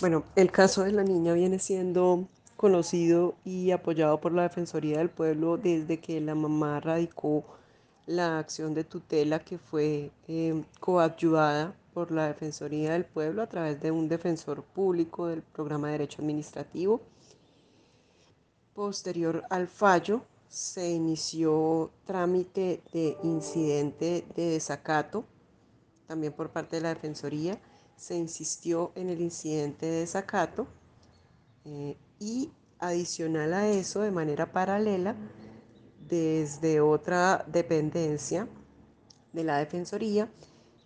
Bueno, el caso de la niña viene siendo conocido y apoyado por la Defensoría del Pueblo desde que la mamá radicó la acción de tutela que fue eh, coadyuvada por la Defensoría del Pueblo a través de un defensor público del programa de Derecho Administrativo. Posterior al fallo, se inició trámite de incidente de desacato, también por parte de la Defensoría se insistió en el incidente de desacato eh, y adicional a eso, de manera paralela, desde otra dependencia de la Defensoría,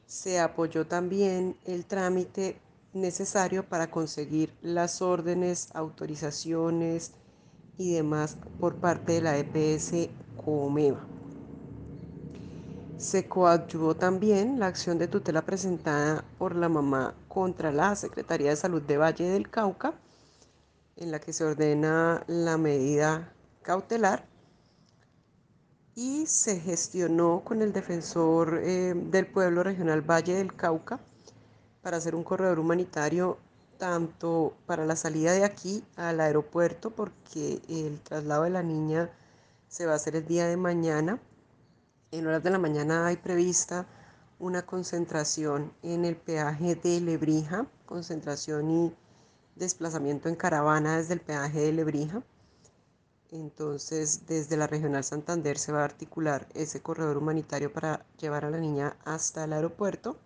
se apoyó también el trámite necesario para conseguir las órdenes, autorizaciones y demás por parte de la EPS Comeva. Se coadyuvó también la acción de tutela presentada por la mamá contra la Secretaría de Salud de Valle del Cauca, en la que se ordena la medida cautelar y se gestionó con el defensor eh, del pueblo regional Valle del Cauca para hacer un corredor humanitario tanto para la salida de aquí al aeropuerto porque el traslado de la niña se va a hacer el día de mañana en horas de la mañana hay prevista una concentración en el peaje de Lebrija, concentración y desplazamiento en caravana desde el peaje de Lebrija. Entonces, desde la Regional Santander se va a articular ese corredor humanitario para llevar a la niña hasta el aeropuerto.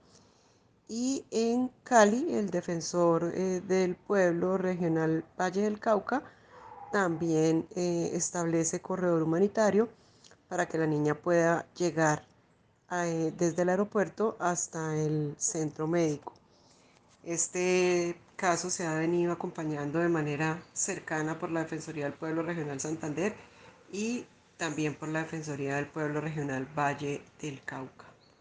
Y en Cali, el defensor eh, del pueblo regional Valle del Cauca también eh, establece corredor humanitario para que la niña pueda llegar eh, desde el aeropuerto hasta el centro médico. Este caso se ha venido acompañando de manera cercana por la Defensoría del Pueblo Regional Santander y también por la Defensoría del Pueblo Regional Valle del Cauca.